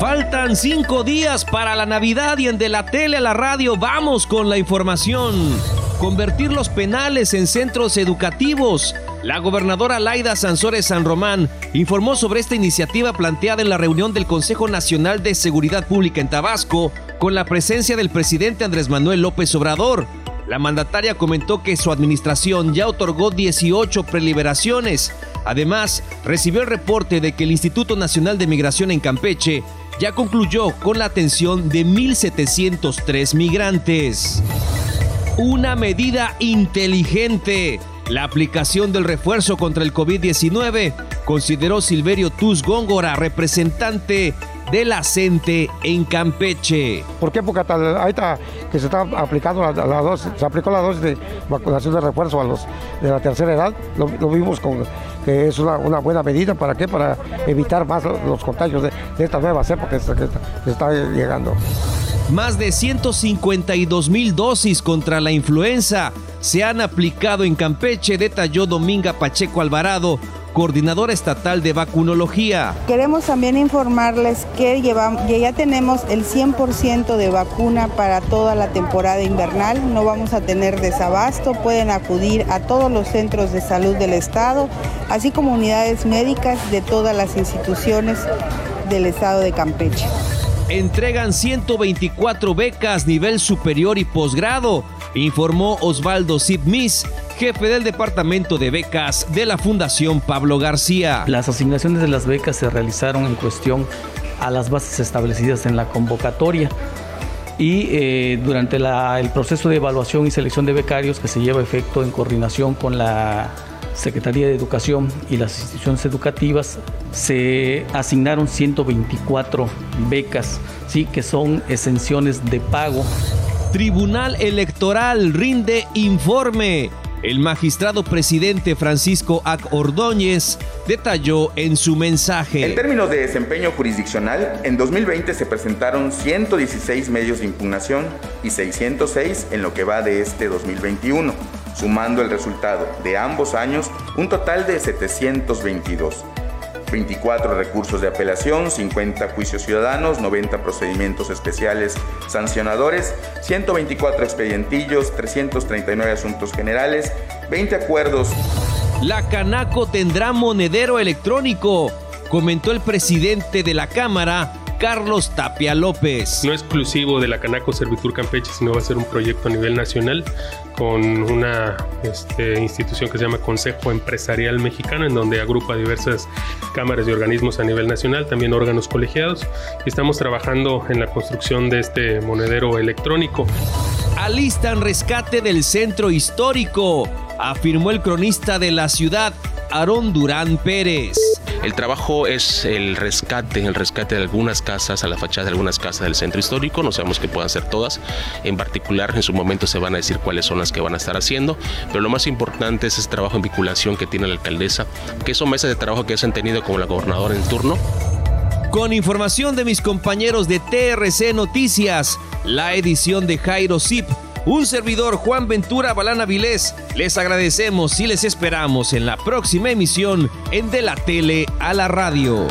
Faltan cinco días para la Navidad y en De la Tele a la Radio vamos con la información. Convertir los penales en centros educativos. La gobernadora Laida Sansores San Román informó sobre esta iniciativa planteada en la reunión del Consejo Nacional de Seguridad Pública en Tabasco con la presencia del presidente Andrés Manuel López Obrador. La mandataria comentó que su administración ya otorgó 18 preliberaciones. Además, recibió el reporte de que el Instituto Nacional de Migración en Campeche ya concluyó con la atención de 1.703 migrantes. Una medida inteligente. La aplicación del refuerzo contra el COVID-19, consideró Silverio Tuz Góngora, representante de la CENTE en Campeche. ¿Por qué? Porque ahorita que se está aplicando la, dosis, se aplicó la dosis de vacunación de refuerzo a los de la tercera edad, lo, vimos con que es una, buena medida, ¿para qué? Para evitar más los, contagios de, esta nueva cepa que, que está llegando. Más de 152 mil dosis contra la influenza se han aplicado en Campeche, detalló Dominga Pacheco Alvarado, coordinadora estatal de vacunología. Queremos también informarles que, llevamos, ya tenemos el 100% de vacuna para toda la temporada invernal, no vamos a tener desabasto, pueden acudir a todos los centros de salud del estado, así como unidades médicas de todas las instituciones del estado de Campeche. Entregan 124 becas nivel superior y posgrado, informó Osvaldo Sibmis, jefe del Departamento de Becas de la Fundación Pablo García. Las asignaciones de las becas se realizaron en cuestión a las bases establecidas en la convocatoria y eh, durante el proceso de evaluación y selección de becarios que se lleva a efecto en coordinación con la Secretaría de Educación y las instituciones educativas se asignaron 124 becas, ¿sí? que son exenciones de pago. Tribunal Electoral rinde informe. El magistrado presidente Francisco Ac Ordóñez detalló en su mensaje. En términos de desempeño jurisdiccional, en 2020 se presentaron 116 medios de impugnación y 606 en lo que va de este 2021 sumando el resultado de ambos años un total de 722. 24 recursos de apelación, 50 juicios ciudadanos, 90 procedimientos especiales sancionadores, 124 expedientillos, 339 asuntos generales, 20 acuerdos. La Canaco tendrá monedero electrónico, comentó el presidente de la Cámara, Carlos Tapia López. No exclusivo de la Canaco Servitur Campeche, sino va a ser un proyecto a nivel nacional con una este, institución que se llama Consejo Empresarial Mexicano, en donde agrupa diversas cámaras y organismos a nivel nacional, también órganos colegiados. Y estamos trabajando en la construcción de este monedero electrónico. Alistan rescate del centro histórico, afirmó el cronista de la ciudad, Aarón Durán Pérez. El trabajo es el rescate, el rescate de algunas casas, a la fachada de algunas casas del centro histórico, no sabemos que puedan ser todas, en particular en su momento se van a decir cuáles son las que van a estar haciendo, pero lo más importante es ese trabajo en vinculación que tiene la alcaldesa, que son mesas de trabajo que se han tenido como la gobernadora en turno. Con información de mis compañeros de TRC Noticias, la edición de Jairo Zip un servidor Juan Ventura Balana Vilés, les agradecemos y les esperamos en la próxima emisión en De la Tele a la Radio.